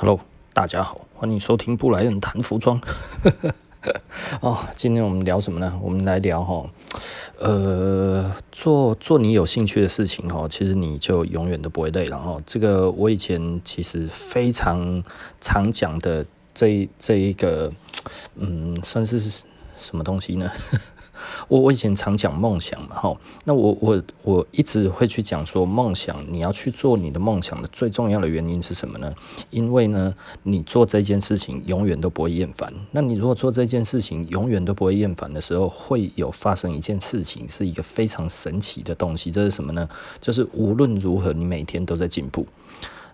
Hello，大家好，欢迎收听布莱恩谈服装。哦，今天我们聊什么呢？我们来聊哈，呃，做做你有兴趣的事情哈，其实你就永远都不会累了哈。这个我以前其实非常常讲的这这一个，嗯，算是什么东西呢？我我以前常讲梦想嘛，哈，那我我我一直会去讲说梦想，你要去做你的梦想的最重要的原因是什么呢？因为呢，你做这件事情永远都不会厌烦。那你如果做这件事情永远都不会厌烦的时候，会有发生一件事情，是一个非常神奇的东西。这是什么呢？就是无论如何，你每天都在进步。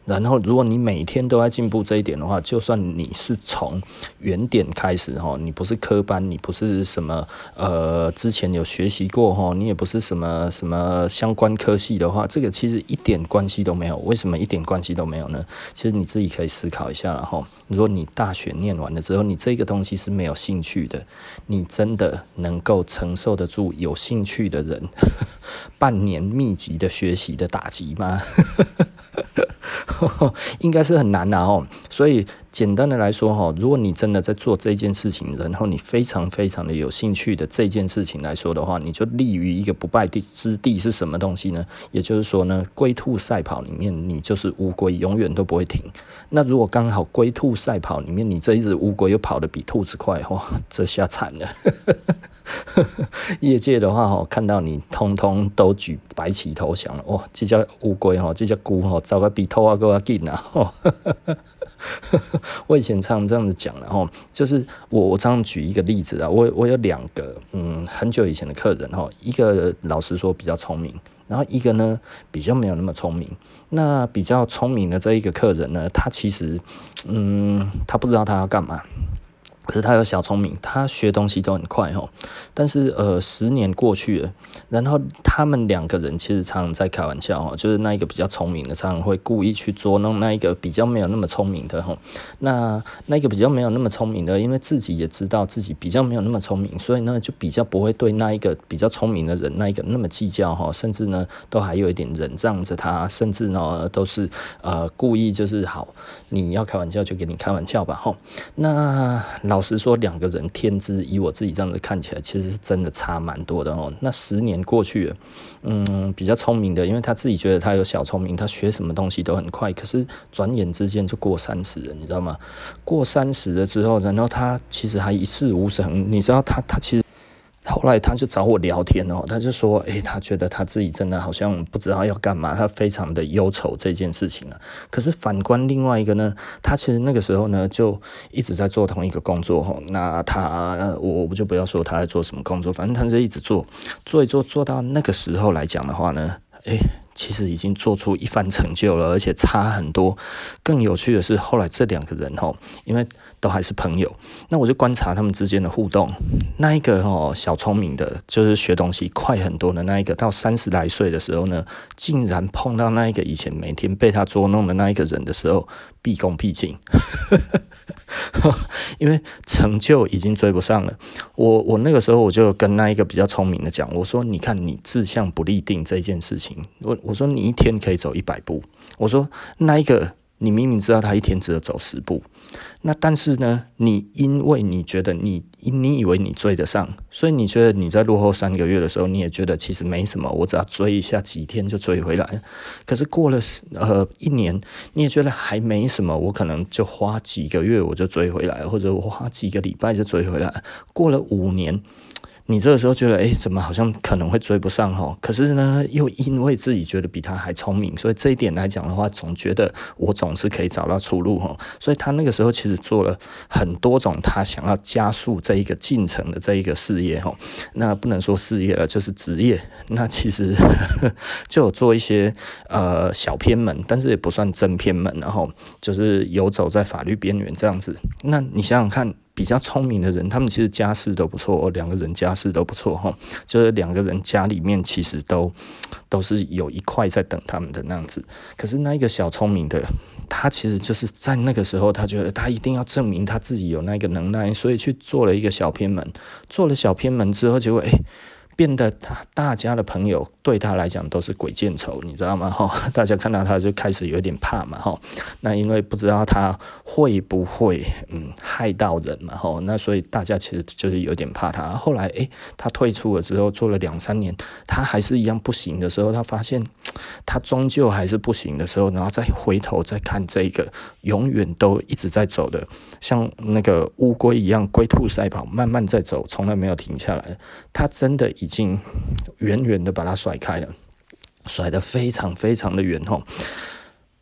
然后，如果你每天都在进步这一点的话，就算你是从原点开始哈，你不是科班，你不是什么呃之前有学习过哈，你也不是什么什么相关科系的话，这个其实一点关系都没有。为什么一点关系都没有呢？其实你自己可以思考一下哈。如果你大学念完了之后，你这个东西是没有兴趣的，你真的能够承受得住有兴趣的人 半年密集的学习的打击吗？应该是很难的哦，所以简单的来说哈，如果你真的在做这件事情，然后你非常非常的有兴趣的这件事情来说的话，你就立于一个不败地之地是什么东西呢？也就是说呢，龟兔赛跑里面你就是乌龟，永远都不会停。那如果刚好龟兔赛跑里面你这一只乌龟又跑得比兔子快，哇，这下惨了。业界的话哈，看到你通通都举白旗投降了，哇，这叫乌龟哈，这叫龟哈，找个比兔啊更要紧啊！我以前常这样子讲的哈，就是我我常常举一个例子啊，我我有两个嗯很久以前的客人哈，一个老实说比较聪明，然后一个呢比较没有那么聪明。那比较聪明的这一个客人呢，他其实嗯他不知道他要干嘛。可是他有小聪明，他学东西都很快哦。但是呃，十年过去了，然后他们两个人其实常常在开玩笑哦，就是那一个比较聪明的，常常会故意去捉弄那一个比较没有那么聪明的齁。那那个比较没有那么聪明的，因为自己也知道自己比较没有那么聪明，所以呢就比较不会对那一个比较聪明的人那一个那么计较齁，甚至呢都还有一点忍让着他，甚至呢都是呃故意就是好，你要开玩笑就给你开玩笑吧齁。那。老老实说，两个人天资，以我自己这样子看起来，其实是真的差蛮多的哦。那十年过去了，嗯，比较聪明的，因为他自己觉得他有小聪明，他学什么东西都很快。可是转眼之间就过三十了，你知道吗？过三十了之后，然后他其实还一事无成。你知道他，他其实。后来他就找我聊天哦，他就说，诶，他觉得他自己真的好像不知道要干嘛，他非常的忧愁这件事情啊。可是反观另外一个呢，他其实那个时候呢就一直在做同一个工作哈。那他我我就不要说他在做什么工作，反正他就一直做，做一做做到那个时候来讲的话呢，诶，其实已经做出一番成就了，而且差很多。更有趣的是，后来这两个人哦，因为。都还是朋友，那我就观察他们之间的互动。那一个哦，小聪明的，就是学东西快很多的那一个，到三十来岁的时候呢，竟然碰到那一个以前每天被他捉弄的那一个人的时候，毕恭毕敬，因为成就已经追不上了。我我那个时候我就跟那一个比较聪明的讲，我说：“你看你志向不立定这件事情，我我说你一天可以走一百步，我说那一个。”你明明知道他一天只有走十步，那但是呢，你因为你觉得你你以为你追得上，所以你觉得你在落后三个月的时候，你也觉得其实没什么，我只要追一下几天就追回来。可是过了呃一年，你也觉得还没什么，我可能就花几个月我就追回来，或者我花几个礼拜就追回来。过了五年。你这个时候觉得，诶，怎么好像可能会追不上吼？可是呢，又因为自己觉得比他还聪明，所以这一点来讲的话，总觉得我总是可以找到出路吼。所以他那个时候其实做了很多种他想要加速这一个进程的这一个事业吼。那不能说事业了，就是职业。那其实 就有做一些呃小偏门，但是也不算真偏门，然后就是游走在法律边缘这样子。那你想想看。比较聪明的人，他们其实家世都不错，两个人家世都不错哈，就是两个人家里面其实都都是有一块在等他们的那样子。可是那一个小聪明的，他其实就是在那个时候，他觉得他一定要证明他自己有那个能耐，所以去做了一个小偏门。做了小偏门之后，就会诶。变得他大家的朋友对他来讲都是鬼见愁，你知道吗？哈，大家看到他就开始有点怕嘛，哈。那因为不知道他会不会嗯害到人嘛，哈。那所以大家其实就是有点怕他。后来诶，他退出了之后，做了两三年，他还是一样不行的时候，他发现他终究还是不行的时候，然后再回头再看这个永远都一直在走的，像那个乌龟一样龟兔赛跑，慢慢在走，从来没有停下来。他真的已经远远的把它甩开了，甩得非常非常的远吼。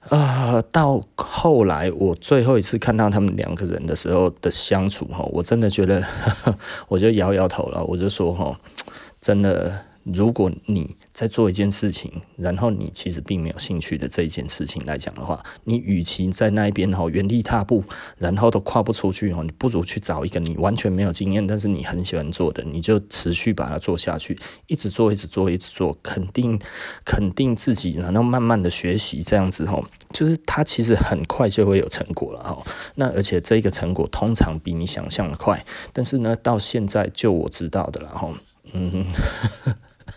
啊、呃，到后来我最后一次看到他们两个人的时候的相处吼，我真的觉得，我就摇摇头了，我就说吼，真的。如果你在做一件事情，然后你其实并没有兴趣的这一件事情来讲的话，你与其在那一边哈原地踏步，然后都跨不出去哈，你不如去找一个你完全没有经验，但是你很喜欢做的，你就持续把它做下去，一直做，一直做，一直做，肯定肯定自己，然后慢慢的学习这样子哈，就是它其实很快就会有成果了哈。那而且这个成果通常比你想象的快，但是呢，到现在就我知道的了哈，嗯。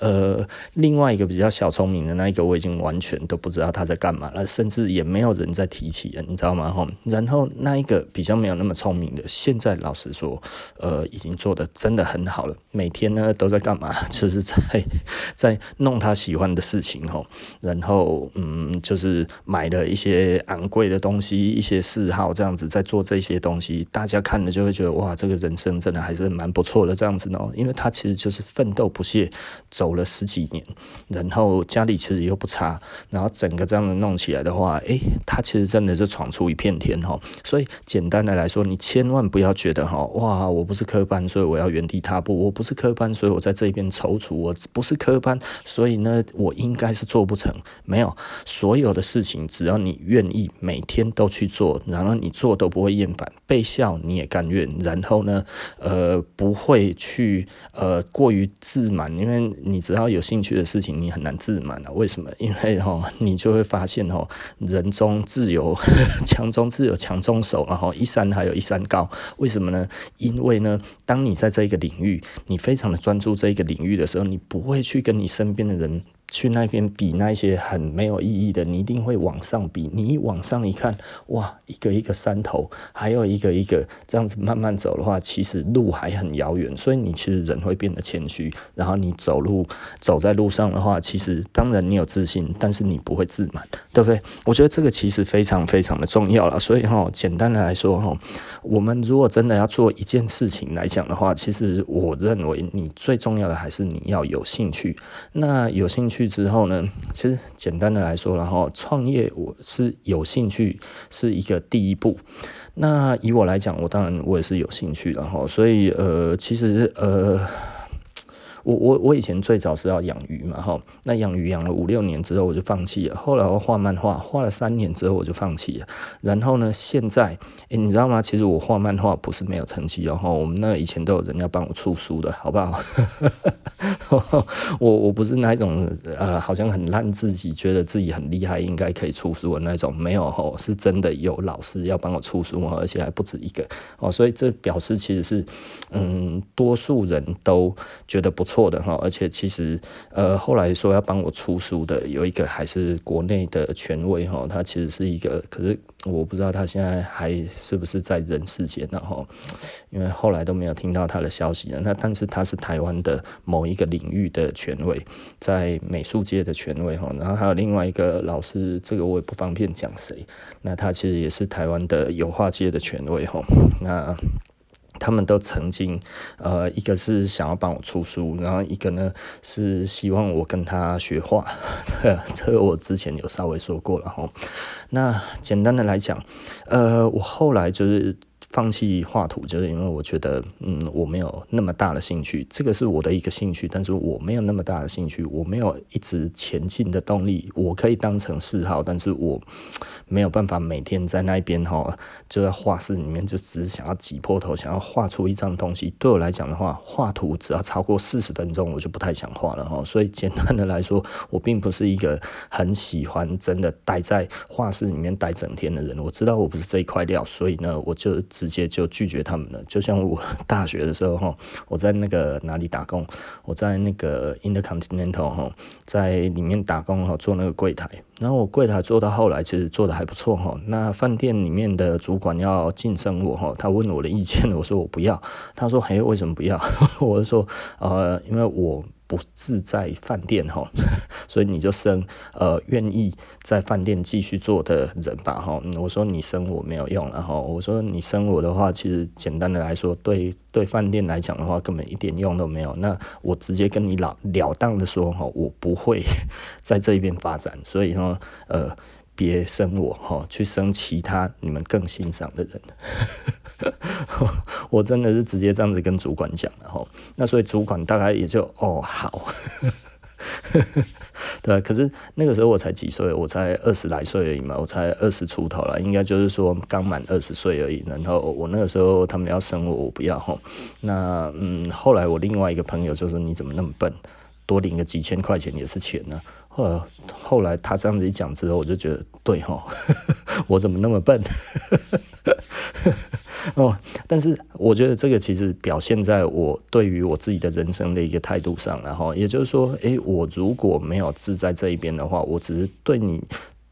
呃，另外一个比较小聪明的那一个，我已经完全都不知道他在干嘛了，甚至也没有人在提起了，你知道吗？哈，然后那一个比较没有那么聪明的，现在老实说，呃，已经做得真的很好了，每天呢都在干嘛？就是在在弄他喜欢的事情，哈，然后嗯，就是买了一些昂贵的东西，一些嗜好这样子，在做这些东西，大家看了就会觉得哇，这个人生真的还是蛮不错的这样子呢，因为他其实就是奋斗不懈走。走了十几年，然后家里其实又不差，然后整个这样子弄起来的话，诶，他其实真的就闯出一片天哈。所以简单的来说，你千万不要觉得哈，哇，我不是科班，所以我要原地踏步；我不是科班，所以我在这边踌躇；我不是科班，所以呢，我应该是做不成。没有，所有的事情，只要你愿意每天都去做，然后你做都不会厌烦，被笑你也甘愿。然后呢，呃，不会去呃过于自满，因为你。你只要有兴趣的事情，你很难自满啊。为什么？因为哈，你就会发现哦，人中自有 强中自有强中手，然后一山还有一山高。为什么呢？因为呢，当你在这一个领域，你非常的专注这一个领域的时候，你不会去跟你身边的人。去那边比那些很没有意义的，你一定会往上比。你一往上一看，哇，一个一个山头，还有一个一个这样子慢慢走的话，其实路还很遥远。所以你其实人会变得谦虚，然后你走路走在路上的话，其实当然你有自信，但是你不会自满，对不对？我觉得这个其实非常非常的重要了。所以哈，简单的来说哈，我们如果真的要做一件事情来讲的话，其实我认为你最重要的还是你要有兴趣。那有兴趣。之后呢，其实简单的来说，然后创业我是有兴趣是一个第一步。那以我来讲，我当然我也是有兴趣，然后所以呃，其实呃。我我我以前最早是要养鱼嘛，哈，那养鱼养了五六年之后我就放弃了。后来我画漫画，画了三年之后我就放弃了。然后呢，现在，诶、你知道吗？其实我画漫画不是没有成绩哦，我们那以前都有人要帮我出书的，好不好？我我不是那一种呃，好像很烂，自己觉得自己很厉害，应该可以出书的那种，没有哈，是真的有老师要帮我出书，而且还不止一个哦，所以这表示其实是，嗯，多数人都觉得不错。错的哈，而且其实呃，后来说要帮我出书的有一个还是国内的权威哈，他其实是一个，可是我不知道他现在还是不是在人世间呢哈，因为后来都没有听到他的消息了。那但是他是台湾的某一个领域的权威，在美术界的权威哈，然后还有另外一个老师，这个我也不方便讲谁。那他其实也是台湾的油画界的权威哈，那。他们都曾经，呃，一个是想要帮我出书，然后一个呢是希望我跟他学画，这个我之前有稍微说过了哈。那简单的来讲，呃，我后来就是。放弃画图，就是因为我觉得，嗯，我没有那么大的兴趣。这个是我的一个兴趣，但是我没有那么大的兴趣，我没有一直前进的动力。我可以当成嗜好，但是我没有办法每天在那边哈，就在画室里面就只是想要挤破头，想要画出一张东西。对我来讲的话，画图只要超过四十分钟，我就不太想画了哈。所以简单的来说，我并不是一个很喜欢真的待在画室里面待整天的人。我知道我不是这一块料，所以呢，我就。直接就拒绝他们了。就像我 大学的时候哈，我在那个哪里打工？我在那个 Intercontinental 哈，在里面打工哈，做那个柜台。然后我柜台做到后来，其实做得还不错哈。那饭店里面的主管要晋升我哈，他问我的意见，我说我不要。他说：“嘿，为什么不要？” 我就说：“呃，因为我。”不自在饭店哈，所以你就生呃愿意在饭店继续做的人吧哈。我说你生我没有用，然后我说你生我的话，其实简单的来说，对对饭店来讲的话，根本一点用都没有。那我直接跟你了了当的说哈，我不会 在这一边发展，所以呢，呃。别升我哈，去升其他你们更欣赏的人。我真的是直接这样子跟主管讲了哈，那所以主管大概也就哦好，对，可是那个时候我才几岁，我才二十来岁而已嘛，我才二十出头了，应该就是说刚满二十岁而已。然后我那个时候他们要升我，我不要哈。那嗯，后来我另外一个朋友就说：“你怎么那么笨？多领个几千块钱也是钱呢。”，呃后来他这样子一讲之后，我就觉得对哈，我怎么那么笨？哦，但是我觉得这个其实表现在我对于我自己的人生的一个态度上，然后也就是说，诶、我如果没有志在这一边的话，我只是对你。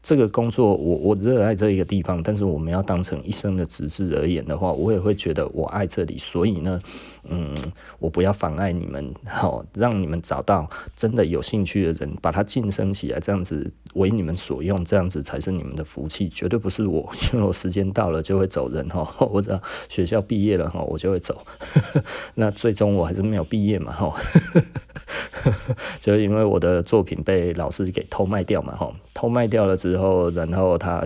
这个工作我我热爱这一个地方，但是我们要当成一生的职责而言的话，我也会觉得我爱这里，所以呢，嗯，我不要妨碍你们，好，让你们找到真的有兴趣的人，把他晋升起来，这样子为你们所用，这样子才是你们的福气，绝对不是我，因为我时间到了就会走人哈，或者学校毕业了哈，我就会走，那最终我还是没有毕业嘛哈，就是因为我的作品被老师给偷卖掉嘛哈，偷卖掉了之后。然后，然后他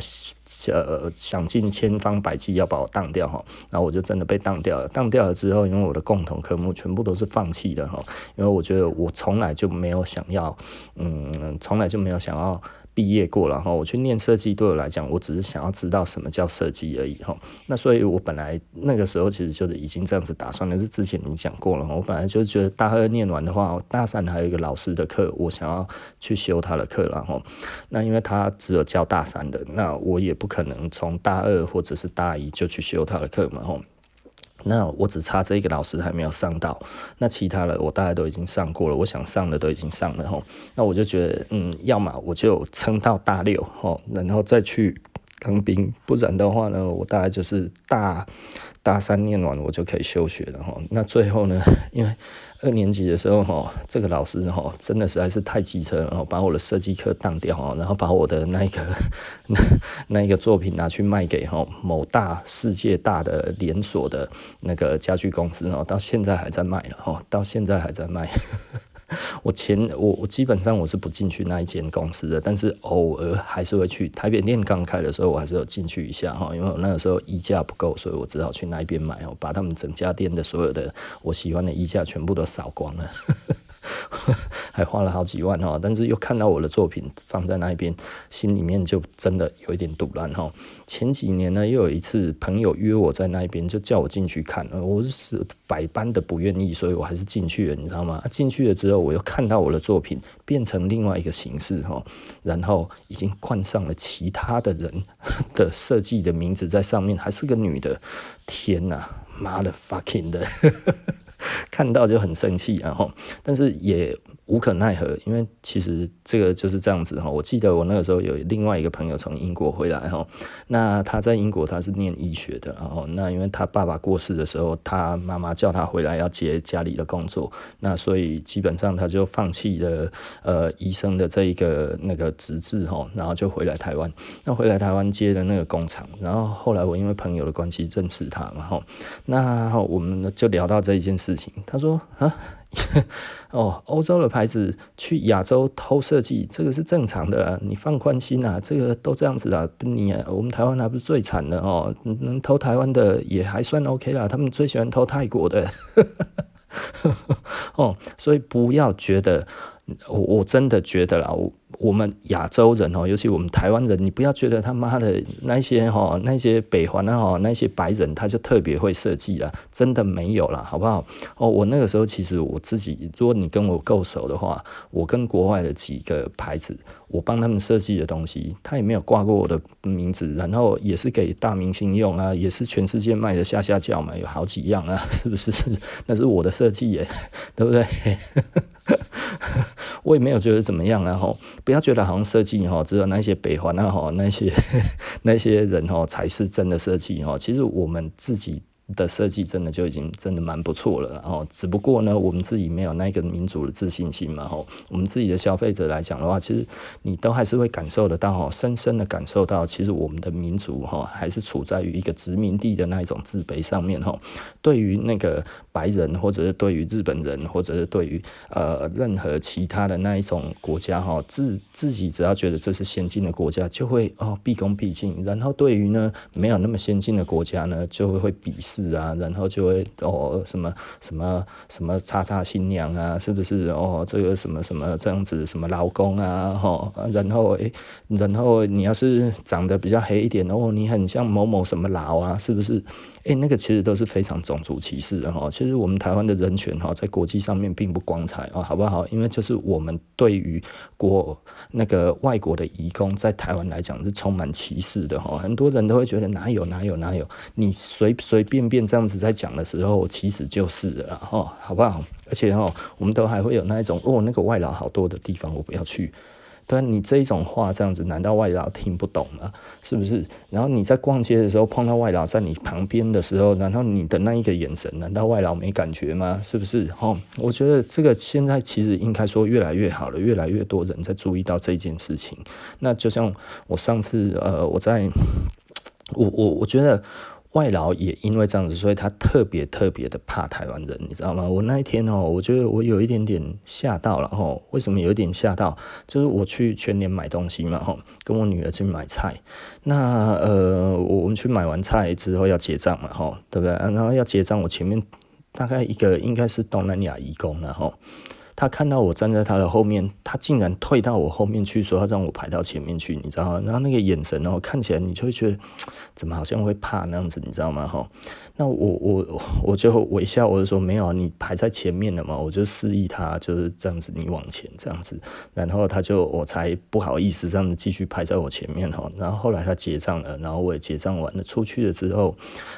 呃想尽千方百计要把我当掉哈，然后我就真的被当掉了。当掉了之后，因为我的共同科目全部都是放弃的哈，因为我觉得我从来就没有想要，嗯，从来就没有想要。毕业过了哈，我去念设计，对我来讲，我只是想要知道什么叫设计而已哈。那所以，我本来那个时候其实就是已经这样子打算了。是之前你讲过了，我本来就觉得大二念完的话，大三还有一个老师的课，我想要去修他的课，然后那因为他只有教大三的，那我也不可能从大二或者是大一就去修他的课嘛，吼。那我只差这一个老师还没有上到，那其他的我大概都已经上过了，我想上的都已经上了吼。那我就觉得，嗯，要么我就撑到大六吼，然后再去当兵，不然的话呢，我大概就是大大三念完我就可以休学了吼。那最后呢，因为二年级的时候，哈，这个老师哈，真的实在是太机车了，把我的设计课当掉，然后把我的那个那那一个作品拿去卖给哈某大世界大的连锁的那个家具公司，到现在还在卖了，哈，到现在还在卖。我前我我基本上我是不进去那一间公司的，但是偶尔还是会去。台北店刚开的时候，我还是有进去一下哈，因为我那个时候衣架不够，所以我只好去那边买哦，把他们整家店的所有的我喜欢的衣架全部都扫光了。还花了好几万哈，但是又看到我的作品放在那边，心里面就真的有一点赌烂哈。前几年呢，又有一次朋友约我在那边，就叫我进去看，我是百般的不愿意，所以我还是进去了，你知道吗？进去了之后，我又看到我的作品变成另外一个形式哈，然后已经冠上了其他的人 的设计的名字在上面，还是个女的，天哪，妈的 fucking 的！看到就很生气，然后，但是也无可奈何，因为其实这个就是这样子哈。我记得我那个时候有另外一个朋友从英国回来哈，那他在英国他是念医学的，然后那因为他爸爸过世的时候，他妈妈叫他回来要接家里的工作，那所以基本上他就放弃了呃医生的这一个那个职志哈，然后就回来台湾，那回来台湾接了那个工厂，然后后来我因为朋友的关系认识他嘛哈，那我们就聊到这一件事。事情，他说啊，哦，欧洲的牌子去亚洲偷设计，这个是正常的啊，你放宽心啊，这个都这样子啊，你我们台湾还不是最惨的哦，能偷台湾的也还算 OK 啦，他们最喜欢偷泰国的，哦，所以不要觉得，我我真的觉得啦，我我们亚洲人哦，尤其我们台湾人，你不要觉得他妈的那些哈那些北环啊哈那些白人他就特别会设计啊，真的没有啦，好不好？哦，我那个时候其实我自己，如果你跟我够熟的话，我跟国外的几个牌子，我帮他们设计的东西，他也没有挂过我的名字，然后也是给大明星用啊，也是全世界卖的下下叫嘛，有好几样啊，是不是？那是我的设计耶，对不对？我也没有觉得怎么样啊，吼，不要觉得好像设计哈，只有那些北环啊，吼，那些 那些人哈才是真的设计哈，其实我们自己。的设计真的就已经真的蛮不错了，然后只不过呢，我们自己没有那个民族的自信心嘛，吼，我们自己的消费者来讲的话，其实你都还是会感受得到，吼，深深的感受到，其实我们的民族，哈，还是处在于一个殖民地的那一种自卑上面，吼，对于那个白人，或者是对于日本人，或者是对于呃任何其他的那一种国家，哈，自自己只要觉得这是先进的国家，就会哦毕恭毕敬，然后对于呢没有那么先进的国家呢，就会会鄙视。啊，然后就会哦，什么什么什么叉叉新娘啊，是不是哦？这个什么什么这样子，什么劳工啊，哈，然后诶，然后你要是长得比较黑一点哦，你很像某某什么劳啊，是不是？诶，那个其实都是非常种族歧视的哈。其实我们台湾的人权哈，在国际上面并不光彩啊，好不好？因为就是我们对于国那个外国的移工，在台湾来讲是充满歧视的哈。很多人都会觉得哪有哪有哪有，你随随便便这样子在讲的时候，其实就是了哈，好不好？而且哈，我们都还会有那一种哦，那个外劳好多的地方，我不要去。对，你这一种话这样子，难道外劳听不懂吗？是不是？然后你在逛街的时候碰到外劳在你旁边的时候，然后你的那一个眼神，难道外劳没感觉吗？是不是？哦，我觉得这个现在其实应该说越来越好了，越来越多人在注意到这件事情。那就像我上次呃，我在 我我我觉得。外劳也因为这样子，所以他特别特别的怕台湾人，你知道吗？我那一天哦，我觉得我有一点点吓到了吼。为什么有一点吓到？就是我去全联买东西嘛吼，跟我女儿去买菜。那呃，我们去买完菜之后要结账嘛吼，对不对？然后要结账，我前面大概一个应该是东南亚移工然后。他看到我站在他的后面，他竟然退到我后面去，说要让我排到前面去，你知道吗？然后那个眼神哦，看起来你就会觉得怎么好像会怕那样子，你知道吗？哈，那我我我就微笑，我就说没有，你排在前面了嘛，我就示意他就是这样子，你往前这样子，然后他就我才不好意思这样子继续排在我前面哈。然后后来他结账了，然后我也结账完了出去了之后，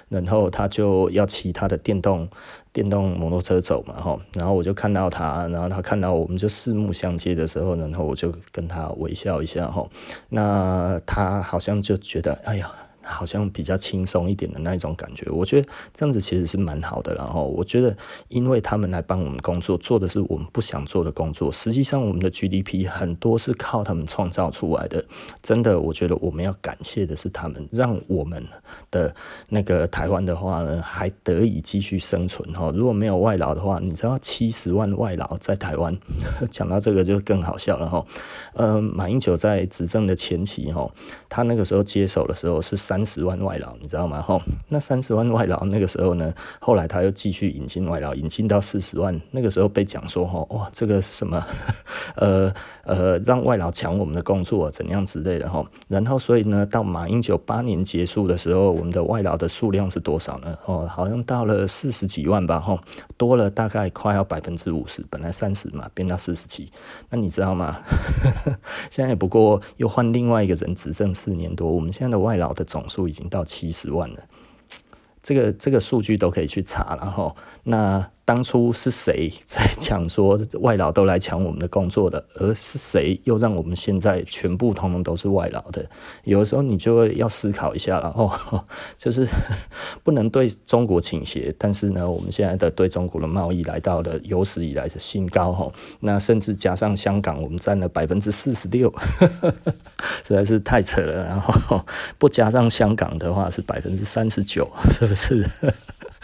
然后他就要骑他的电动。电动摩托车走嘛，吼，然后我就看到他，然后他看到我们就四目相接的时候，然后我就跟他微笑一下，吼，那他好像就觉得，哎呀。好像比较轻松一点的那一种感觉，我觉得这样子其实是蛮好的。然后我觉得，因为他们来帮我们工作，做的是我们不想做的工作。实际上，我们的 GDP 很多是靠他们创造出来的。真的，我觉得我们要感谢的是他们，让我们的那个台湾的话呢，还得以继续生存。哈，如果没有外劳的话，你知道七十万外劳在台湾，讲到这个就更好笑了。哈，呃，马英九在执政的前期，哈，他那个时候接手的时候是三。三十万外劳，你知道吗？吼，那三十万外劳那个时候呢，后来他又继续引进外劳，引进到四十万。那个时候被讲说，吼，哇，这个是什么？呃呃，让外劳抢我们的工作，怎样之类的，吼。然后，所以呢，到马英九八年结束的时候，我们的外劳的数量是多少呢？哦，好像到了四十几万吧，吼，多了大概快要百分之五十，本来三十嘛，变到四十几。那你知道吗？现在也不过又换另外一个人执政四年多，我们现在的外劳的总。总数已经到七十万了，这个这个数据都可以去查，然后那。当初是谁在讲说外劳都来抢我们的工作的？而是谁又让我们现在全部通通都是外劳的？有的时候你就要思考一下了哦，就是不能对中国倾斜，但是呢，我们现在的对中国的贸易来到了有史以来的新高哈。那甚至加上香港，我们占了百分之四十六，实在是太扯了。然后不加上香港的话是百分之三十九，是不是？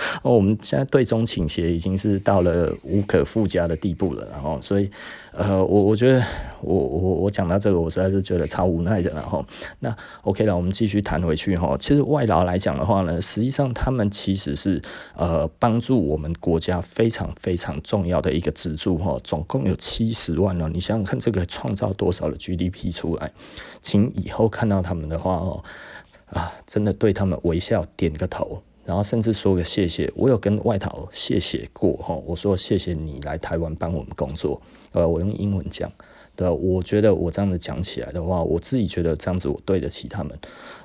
哦，我们现在对中倾斜已经是到了无可复加的地步了，然后所以。呃，我我觉得我我我讲到这个，我实在是觉得超无奈的。然后，那 OK 了，我们继续谈回去哈。其实外劳来讲的话呢，实际上他们其实是呃帮助我们国家非常非常重要的一个支柱哈。总共有七十万了，你想想看，这个创造多少的 GDP 出来？请以后看到他们的话哦，啊，真的对他们微笑点个头。然后甚至说个谢谢，我有跟外逃谢谢过哈，我说谢谢你来台湾帮我们工作，呃，我用英文讲，对，我觉得我这样子讲起来的话，我自己觉得这样子我对得起他们，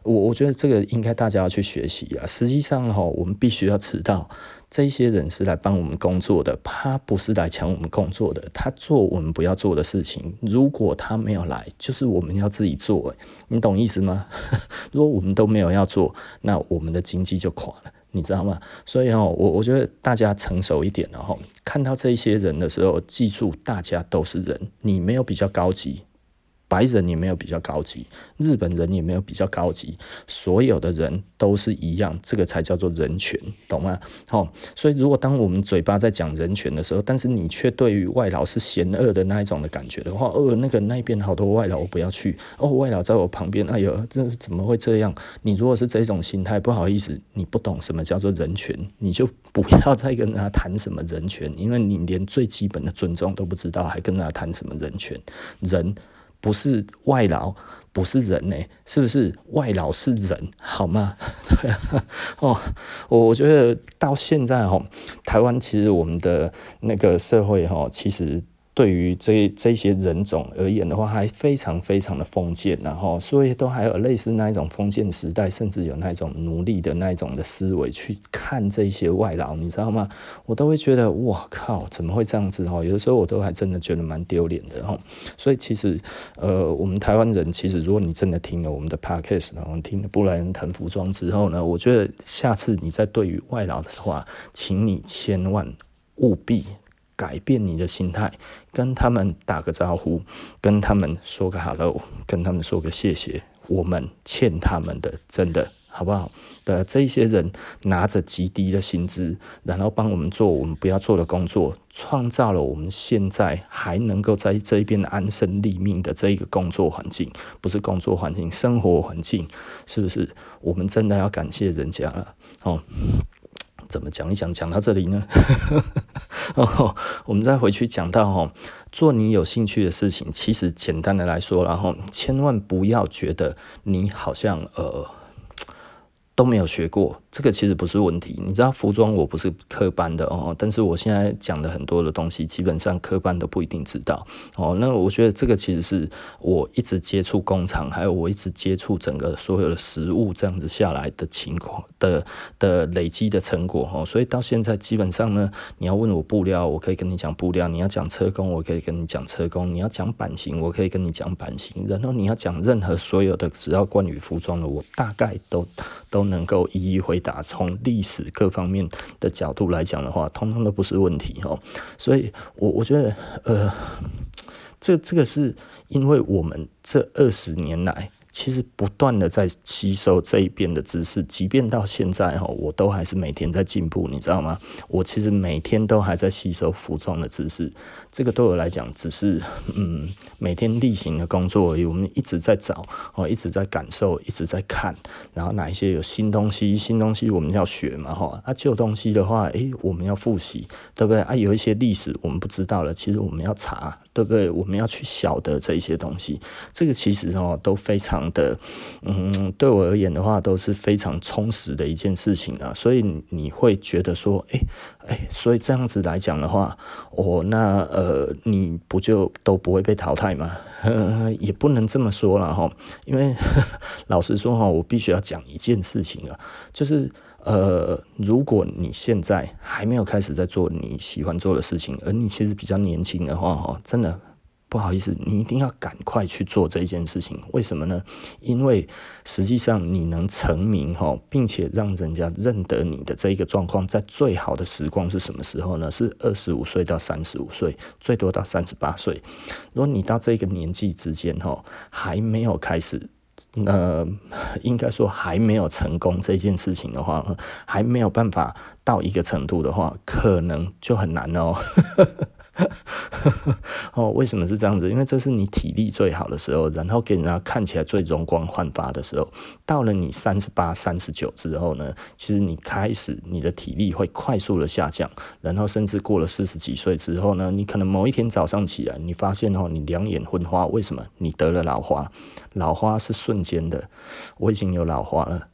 我我觉得这个应该大家要去学习啊。实际上哈，我们必须要知道，这些人是来帮我们工作的，他不是来抢我们工作的，他做我们不要做的事情。如果他没有来，就是我们要自己做，你懂意思吗？如果我们都没有要做，那我们的经济就垮了。你知道吗？所以哦，我我觉得大家成熟一点，然后看到这些人的时候，记住大家都是人，你没有比较高级。白人也没有比较高级，日本人也没有比较高级，所有的人都是一样，这个才叫做人权，懂吗？好，所以如果当我们嘴巴在讲人权的时候，但是你却对于外劳是嫌恶的那一种的感觉的话，哦，那个那边好多外劳，我不要去。哦，外劳在我旁边，哎呦，这怎么会这样？你如果是这种心态，不好意思，你不懂什么叫做人权，你就不要再跟他谈什么人权，因为你连最基本的尊重都不知道，还跟他谈什么人权？人。不是外劳，不是人呢、是不是？外劳是人，好吗？哦，我我觉得到现在哦，台湾其实我们的那个社会哈，其实。对于这这些人种而言的话，还非常非常的封建，然后所以都还有类似那一种封建时代，甚至有那一种奴隶的那一种的思维去看这些外劳，你知道吗？我都会觉得哇靠，怎么会这样子哈？有的时候我都还真的觉得蛮丢脸的哈。所以其实呃，我们台湾人其实，如果你真的听了我们的 podcast，然后听了布莱恩谈服装之后呢，我觉得下次你再对于外劳的话，请你千万务必。改变你的心态，跟他们打个招呼，跟他们说个 hello，跟他们说个谢谢，我们欠他们的，真的好不好？的这些人拿着极低的薪资，然后帮我们做我们不要做的工作，创造了我们现在还能够在这一边安身立命的这一个工作环境，不是工作环境，生活环境，是不是？我们真的要感谢人家了，哦。怎么讲一讲，讲到这里呢？哦，我们再回去讲到哦，做你有兴趣的事情。其实简单的来说，然后千万不要觉得你好像呃。都没有学过，这个其实不是问题。你知道服装我不是科班的哦，但是我现在讲的很多的东西，基本上科班都不一定知道哦。那我觉得这个其实是我一直接触工厂，还有我一直接触整个所有的实物这样子下来的情况的的累积的成果哦。所以到现在基本上呢，你要问我布料，我可以跟你讲布料；你要讲车工，我可以跟你讲车工；你要讲版型，我可以跟你讲版型。然后你要讲任何所有的只要关于服装的，我大概都都。能够一一回答，从历史各方面的角度来讲的话，通通都不是问题哦。所以，我我觉得，呃，这这个是因为我们这二十年来。其实不断的在吸收这一边的知识，即便到现在哈，我都还是每天在进步，你知道吗？我其实每天都还在吸收服装的知识，这个对我来讲只是嗯每天例行的工作而已。我们一直在找哦，一直在感受，一直在看，然后哪一些有新东西，新东西我们要学嘛哈。啊，旧东西的话，诶，我们要复习，对不对？啊，有一些历史我们不知道了，其实我们要查，对不对？我们要去晓得这一些东西，这个其实哦都非常。的，嗯，对我而言的话，都是非常充实的一件事情啊，所以你会觉得说，哎，哎，所以这样子来讲的话，哦，那呃，你不就都不会被淘汰吗？呃，也不能这么说了哈，因为呵 老实说哈，我必须要讲一件事情啊，就是呃，如果你现在还没有开始在做你喜欢做的事情，而你其实比较年轻的话哈，真的。不好意思，你一定要赶快去做这件事情。为什么呢？因为实际上你能成名哈，并且让人家认得你的这一个状况，在最好的时光是什么时候呢？是二十五岁到三十五岁，最多到三十八岁。如果你到这个年纪之间哈，还没有开始呃，应该说还没有成功这件事情的话，还没有办法到一个程度的话，可能就很难哦。哦，为什么是这样子？因为这是你体力最好的时候，然后给人家看起来最容光焕发的时候。到了你三十八、三十九之后呢，其实你开始你的体力会快速的下降，然后甚至过了四十几岁之后呢，你可能某一天早上起来，你发现哦，你两眼昏花，为什么？你得了老花，老花是瞬间的，我已经有老花了。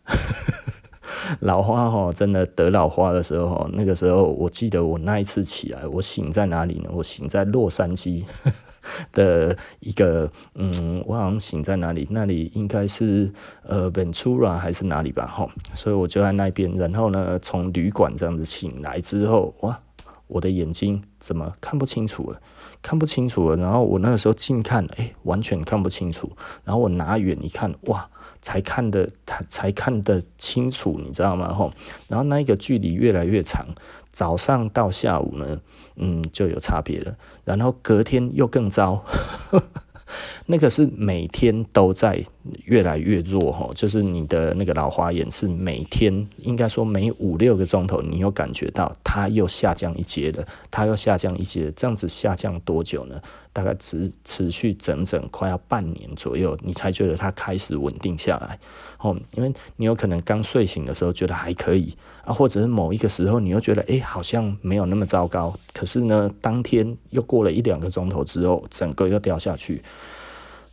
老花哈，真的得老花的时候，那个时候我记得我那一次起来，我醒在哪里呢？我醒在洛杉矶 的一个，嗯，我好像醒在哪里？那里应该是呃，Ventura 还是哪里吧？哈，所以我就在那边。然后呢，从旅馆这样子醒来之后，哇，我的眼睛怎么看不清楚了？看不清楚了。然后我那个时候近看，哎、完全看不清楚。然后我拿远一看，哇！才看得才看得清楚，你知道吗？吼，然后那个距离越来越长，早上到下午呢，嗯，就有差别了。然后隔天又更糟。那个是每天都在越来越弱哈，就是你的那个老花眼是每天应该说每五六个钟头，你又感觉到它又下降一阶了，它又下降一阶，这样子下降多久呢？大概持持续整整快要半年左右，你才觉得它开始稳定下来哦。因为你有可能刚睡醒的时候觉得还可以啊，或者是某一个时候你又觉得诶，好像没有那么糟糕，可是呢，当天又过了一两个钟头之后，整个又掉下去。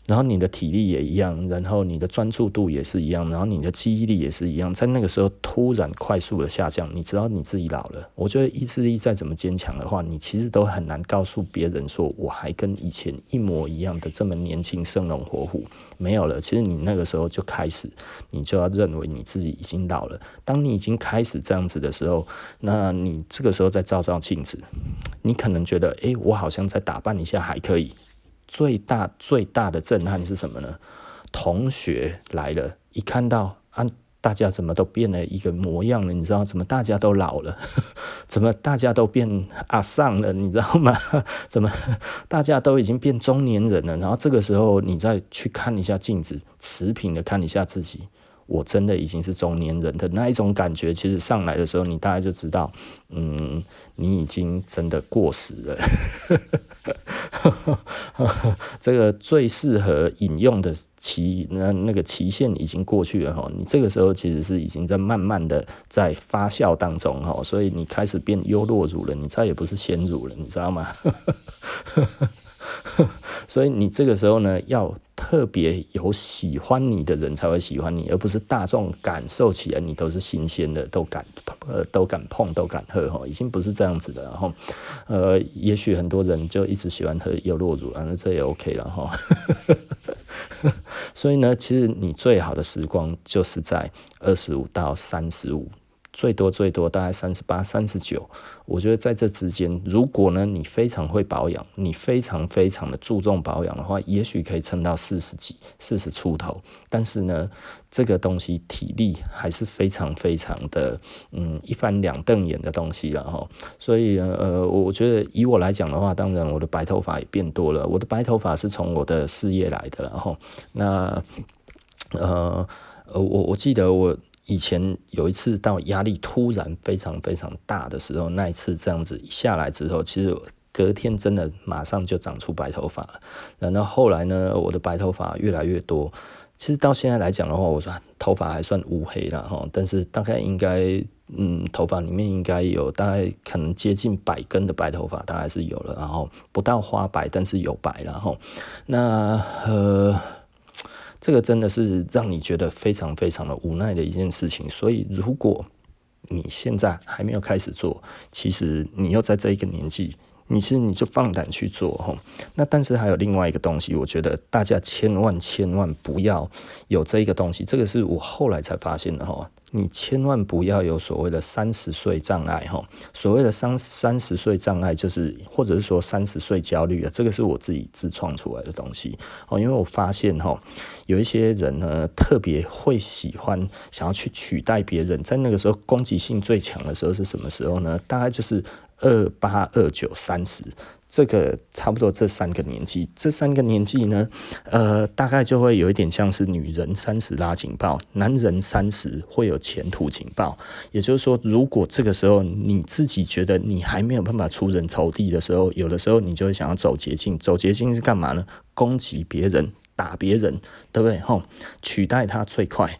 然后你的体力也一样，然后你的专注度也是一样，然后你的记忆力也是一样，在那个时候突然快速的下降，你知道你自己老了。我觉得意志力再怎么坚强的话，你其实都很难告诉别人说我还跟以前一模一样的这么年轻、生龙活虎。没有了，其实你那个时候就开始，你就要认为你自己已经老了。当你已经开始这样子的时候，那你这个时候再照照镜子，你可能觉得，诶，我好像再打扮一下还可以。最大最大的震撼是什么呢？同学来了，一看到啊，大家怎么都变了一个模样了？你知道怎么大家都老了？怎么大家都变阿桑了？你知道吗？怎么 大家都已经变中年人了？然后这个时候你再去看一下镜子，持平的看一下自己。我真的已经是中年人的那一种感觉，其实上来的时候，你大概就知道，嗯，你已经真的过时了。这个最适合饮用的期，那那个期限已经过去了哈。你这个时候其实是已经在慢慢的在发酵当中哈，所以你开始变优酪乳了，你再也不是鲜乳了，你知道吗？所以你这个时候呢，要特别有喜欢你的人才会喜欢你，而不是大众感受起来你都是新鲜的，都敢呃都敢碰都敢喝哈，已经不是这样子的。然后呃，也许很多人就一直喜欢喝优酪乳，那这也 OK 了哈。所以呢，其实你最好的时光就是在二十五到三十五。最多最多大概三十八、三十九，我觉得在这之间，如果呢你非常会保养，你非常非常的注重保养的话，也许可以撑到四十几、四十出头。但是呢，这个东西体力还是非常非常的，嗯，一翻两瞪眼的东西了哈。所以呃，我觉得以我来讲的话，当然我的白头发也变多了。我的白头发是从我的事业来的，然后那呃呃，我我记得我。以前有一次到压力突然非常非常大的时候，那一次这样子下来之后，其实隔天真的马上就长出白头发了。然后后来呢，我的白头发越来越多。其实到现在来讲的话，我说头发还算乌黑了哈，但是大概应该嗯，头发里面应该有大概可能接近百根的白头发，大概是有了。然后不到花白，但是有白。然后那呃。这个真的是让你觉得非常非常的无奈的一件事情，所以如果你现在还没有开始做，其实你又在这一个年纪。你其实你就放胆去做哈，那但是还有另外一个东西，我觉得大家千万千万不要有这一个东西，这个是我后来才发现的哈。你千万不要有所谓的三十岁障碍哈，所谓的三三十岁障碍就是或者是说三十岁焦虑啊，这个是我自己自创出来的东西哦，因为我发现哈，有一些人呢特别会喜欢想要去取代别人，在那个时候攻击性最强的时候是什么时候呢？大概就是。二八二九三十这个差不多这三个年纪，这三个年纪呢，呃，大概就会有一点像是女人三十拉警报，男人三十会有前途警报。也就是说，如果这个时候你自己觉得你还没有办法出人头地的时候，有的时候你就会想要走捷径。走捷径是干嘛呢？攻击别人，打别人，对不对？吼，取代他最快。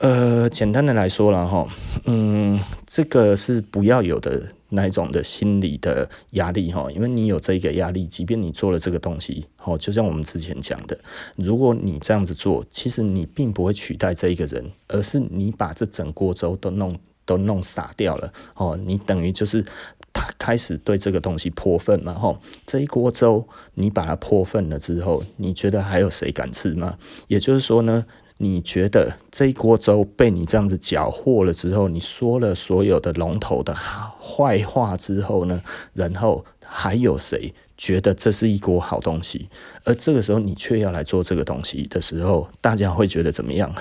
呃，简单的来说了哈，嗯，这个是不要有的那一种的心理的压力哈，因为你有这个压力，即便你做了这个东西，哦，就像我们之前讲的，如果你这样子做，其实你并不会取代这一个人，而是你把这整锅粥都弄都弄洒掉了哦，你等于就是他开始对这个东西泼粪嘛，吼，这一锅粥你把它泼粪了之后，你觉得还有谁敢吃吗？也就是说呢？你觉得这一锅粥被你这样子搅和了之后，你说了所有的龙头的坏话之后呢，然后还有谁觉得这是一锅好东西？而这个时候你却要来做这个东西的时候，大家会觉得怎么样？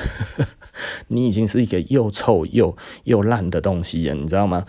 你已经是一个又臭又又烂的东西了，你知道吗？